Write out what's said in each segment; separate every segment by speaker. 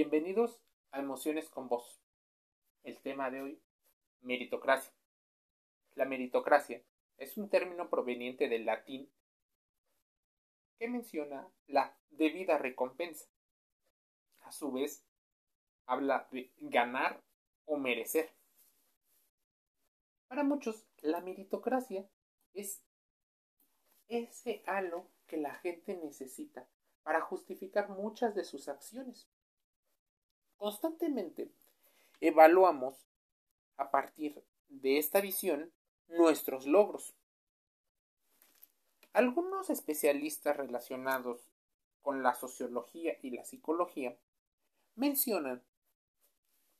Speaker 1: Bienvenidos a Emociones con Voz. El tema de hoy, meritocracia. La meritocracia es un término proveniente del latín que menciona la debida recompensa. A su vez, habla de ganar o merecer. Para muchos, la meritocracia es ese halo que la gente necesita para justificar muchas de sus acciones. Constantemente evaluamos a partir de esta visión nuestros logros. Algunos especialistas relacionados con la sociología y la psicología mencionan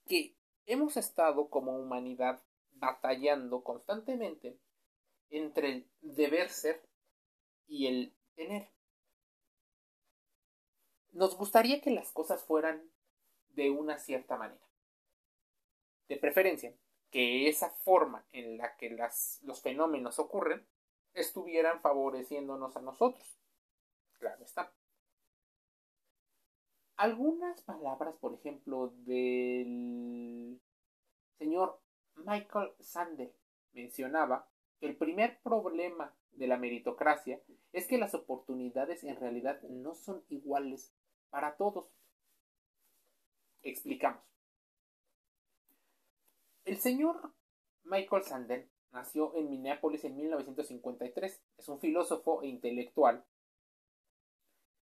Speaker 1: que hemos estado como humanidad batallando constantemente entre el deber ser y el tener. Nos gustaría que las cosas fueran de una cierta manera. De preferencia, que esa forma en la que las, los fenómenos ocurren estuvieran favoreciéndonos a nosotros. Claro está. Algunas palabras, por ejemplo, del señor Michael Sandel mencionaba que el primer problema de la meritocracia es que las oportunidades en realidad no son iguales para todos. Explicamos. El señor Michael Sandel nació en Minneapolis en 1953. Es un filósofo e intelectual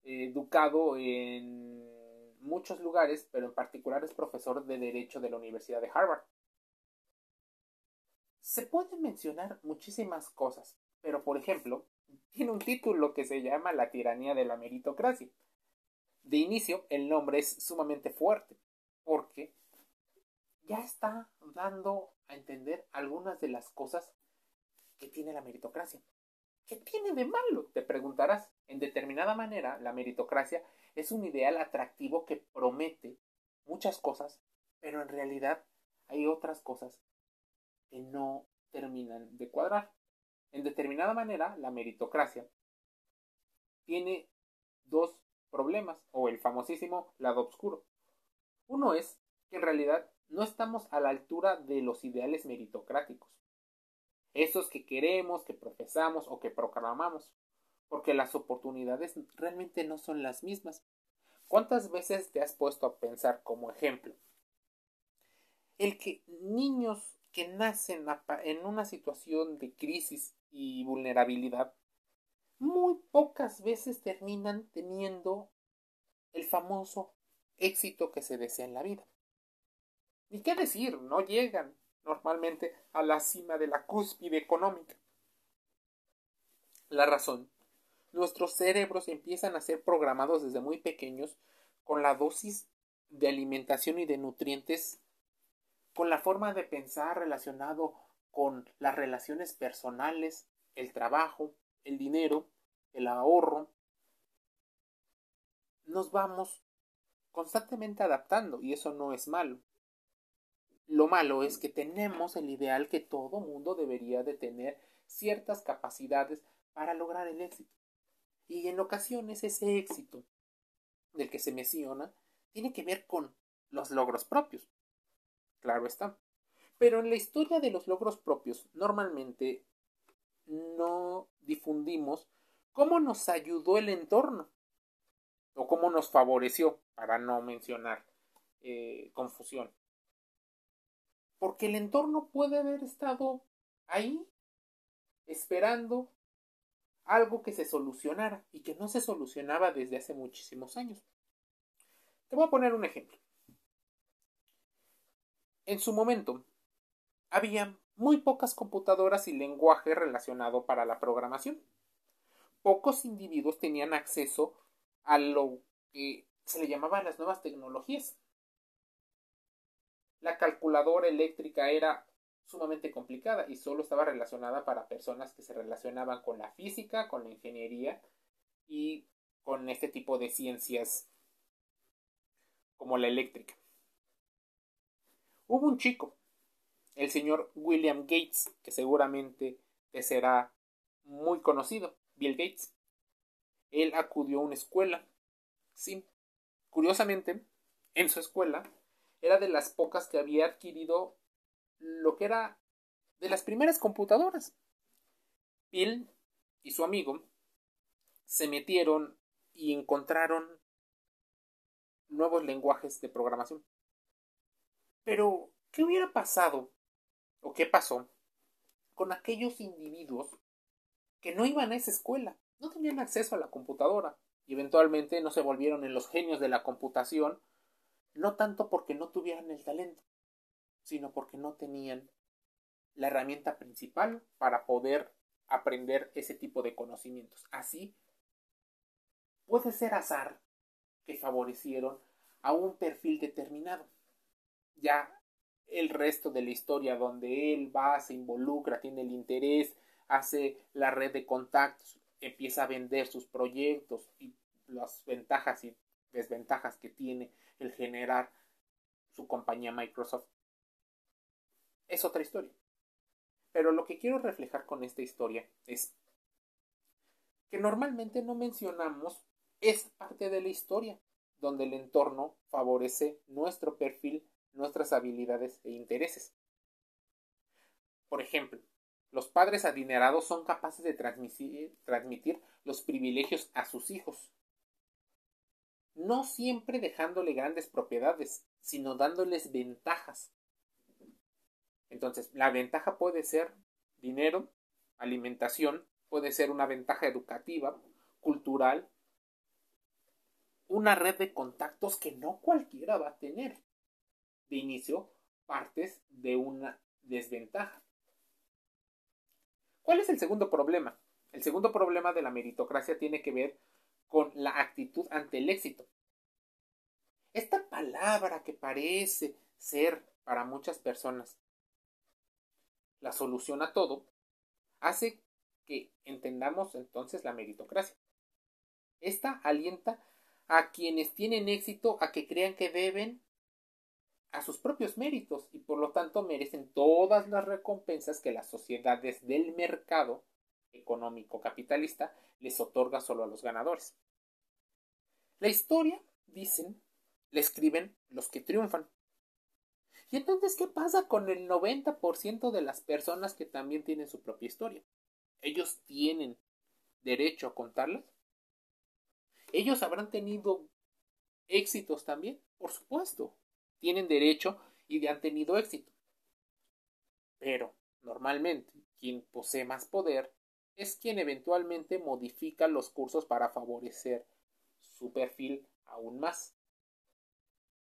Speaker 1: educado en muchos lugares, pero en particular es profesor de Derecho de la Universidad de Harvard. Se pueden mencionar muchísimas cosas, pero por ejemplo, tiene un título que se llama La tiranía de la meritocracia. De inicio, el nombre es sumamente fuerte, porque ya está dando a entender algunas de las cosas que tiene la meritocracia. ¿Qué tiene de malo? Te preguntarás. En determinada manera, la meritocracia es un ideal atractivo que promete muchas cosas, pero en realidad hay otras cosas que no terminan de cuadrar. En determinada manera, la meritocracia tiene dos problemas, o el famosísimo lado oscuro. Uno es que en realidad no estamos a la altura de los ideales meritocráticos, esos que queremos, que profesamos o que proclamamos, porque las oportunidades realmente no son las mismas. ¿Cuántas veces te has puesto a pensar como ejemplo? El que niños que nacen en una situación de crisis y vulnerabilidad, muy pocas veces terminan teniendo el famoso éxito que se desea en la vida. Ni qué decir, no llegan normalmente a la cima de la cúspide económica. La razón. Nuestros cerebros empiezan a ser programados desde muy pequeños con la dosis de alimentación y de nutrientes con la forma de pensar relacionado con las relaciones personales, el trabajo, el dinero, el ahorro, nos vamos constantemente adaptando y eso no es malo. Lo malo es que tenemos el ideal que todo mundo debería de tener ciertas capacidades para lograr el éxito. Y en ocasiones ese éxito del que se menciona tiene que ver con los logros propios. Claro está. Pero en la historia de los logros propios, normalmente no difundimos cómo nos ayudó el entorno o cómo nos favoreció, para no mencionar eh, confusión. Porque el entorno puede haber estado ahí esperando algo que se solucionara y que no se solucionaba desde hace muchísimos años. Te voy a poner un ejemplo. En su momento, había muy pocas computadoras y lenguaje relacionado para la programación. Pocos individuos tenían acceso a lo que se le llamaban las nuevas tecnologías. La calculadora eléctrica era sumamente complicada y solo estaba relacionada para personas que se relacionaban con la física, con la ingeniería y con este tipo de ciencias como la eléctrica. Hubo un chico, el señor William Gates, que seguramente te será muy conocido, Bill Gates. Él acudió a una escuela. Sí, curiosamente, en su escuela era de las pocas que había adquirido lo que era de las primeras computadoras. Bill y su amigo se metieron y encontraron nuevos lenguajes de programación. Pero, ¿qué hubiera pasado o qué pasó con aquellos individuos que no iban a esa escuela, no tenían acceso a la computadora y eventualmente no se volvieron en los genios de la computación, no tanto porque no tuvieran el talento, sino porque no tenían la herramienta principal para poder aprender ese tipo de conocimientos. Así, puede ser azar que favorecieron a un perfil determinado. Ya el resto de la historia donde él va, se involucra, tiene el interés, hace la red de contactos, empieza a vender sus proyectos y las ventajas y desventajas que tiene el generar su compañía Microsoft. Es otra historia. Pero lo que quiero reflejar con esta historia es que normalmente no mencionamos esa parte de la historia donde el entorno favorece nuestro perfil, nuestras habilidades e intereses. Por ejemplo, los padres adinerados son capaces de transmitir, transmitir, los privilegios a sus hijos, no siempre dejándole grandes propiedades, sino dándoles ventajas. Entonces, la ventaja puede ser dinero, alimentación, puede ser una ventaja educativa, cultural, una red de contactos que no cualquiera va a tener. De inicio, partes de una desventaja. ¿Cuál es el segundo problema? El segundo problema de la meritocracia tiene que ver con la actitud ante el éxito. Esta palabra que parece ser para muchas personas la solución a todo, hace que entendamos entonces la meritocracia. Esta alienta a quienes tienen éxito a que crean que deben a sus propios méritos y por lo tanto merecen todas las recompensas que las sociedades del mercado económico capitalista les otorga solo a los ganadores. La historia, dicen, la escriben los que triunfan. ¿Y entonces qué pasa con el 90% de las personas que también tienen su propia historia? ¿Ellos tienen derecho a contarlas? ¿Ellos habrán tenido éxitos también? Por supuesto tienen derecho y han tenido éxito. Pero, normalmente, quien posee más poder es quien eventualmente modifica los cursos para favorecer su perfil aún más.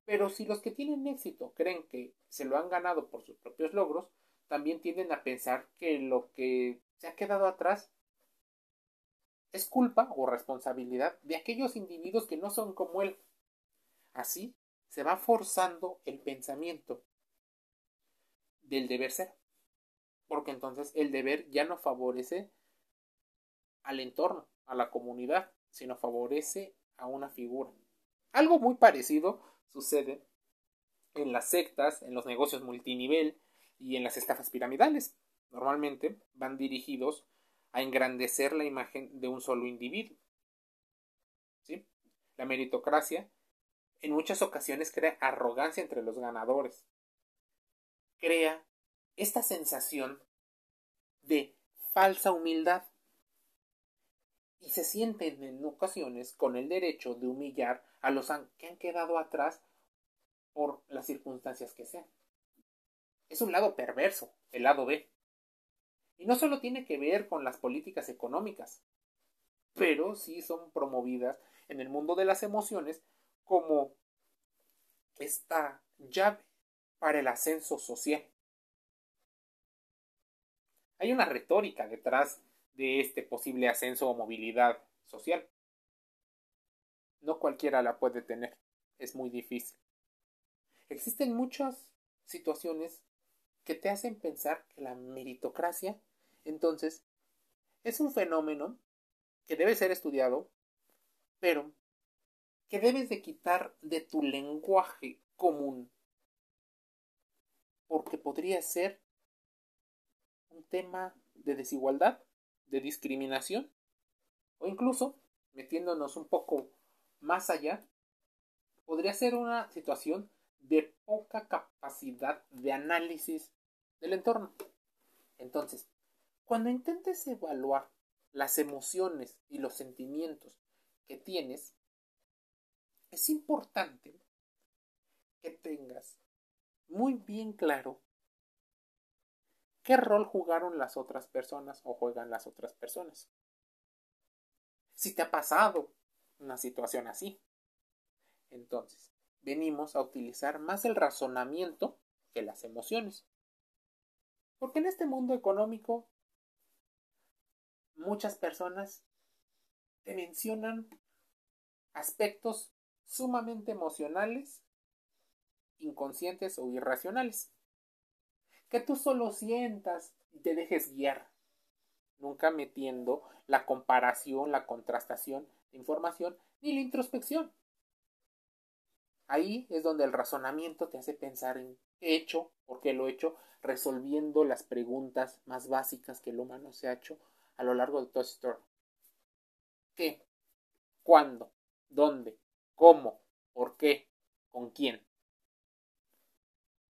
Speaker 1: Pero si los que tienen éxito creen que se lo han ganado por sus propios logros, también tienden a pensar que lo que se ha quedado atrás es culpa o responsabilidad de aquellos individuos que no son como él. Así, se va forzando el pensamiento del deber ser. Porque entonces el deber ya no favorece al entorno, a la comunidad, sino favorece a una figura. Algo muy parecido sucede en las sectas, en los negocios multinivel y en las estafas piramidales. Normalmente van dirigidos a engrandecer la imagen de un solo individuo. ¿Sí? La meritocracia en muchas ocasiones crea arrogancia entre los ganadores. Crea esta sensación de falsa humildad y se sienten en ocasiones con el derecho de humillar a los que han quedado atrás por las circunstancias que sean. Es un lado perverso, el lado B. Y no solo tiene que ver con las políticas económicas, pero sí son promovidas en el mundo de las emociones como esta llave para el ascenso social. Hay una retórica detrás de este posible ascenso o movilidad social. No cualquiera la puede tener, es muy difícil. Existen muchas situaciones que te hacen pensar que la meritocracia, entonces, es un fenómeno que debe ser estudiado, pero que debes de quitar de tu lenguaje común. Porque podría ser un tema de desigualdad, de discriminación, o incluso, metiéndonos un poco más allá, podría ser una situación de poca capacidad de análisis del entorno. Entonces, cuando intentes evaluar las emociones y los sentimientos que tienes, es importante que tengas muy bien claro qué rol jugaron las otras personas o juegan las otras personas. Si te ha pasado una situación así, entonces venimos a utilizar más el razonamiento que las emociones. Porque en este mundo económico muchas personas te mencionan aspectos sumamente emocionales, inconscientes o irracionales. Que tú solo sientas y te dejes guiar, nunca metiendo la comparación, la contrastación de información ni la introspección. Ahí es donde el razonamiento te hace pensar en qué he hecho, por qué lo he hecho, resolviendo las preguntas más básicas que el humano se ha hecho a lo largo de toda su historia. ¿Qué? ¿Cuándo? ¿Dónde? ¿Cómo? ¿Por qué? ¿Con quién?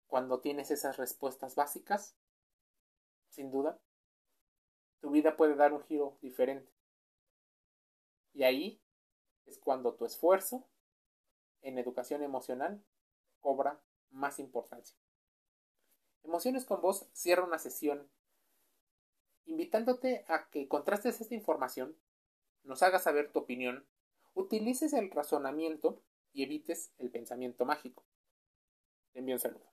Speaker 1: Cuando tienes esas respuestas básicas, sin duda, tu vida puede dar un giro diferente. Y ahí es cuando tu esfuerzo en educación emocional cobra más importancia. Emociones con vos cierra una sesión invitándote a que contrastes esta información, nos hagas saber tu opinión, utilices el razonamiento y evites el pensamiento mágico. Envío un saludo.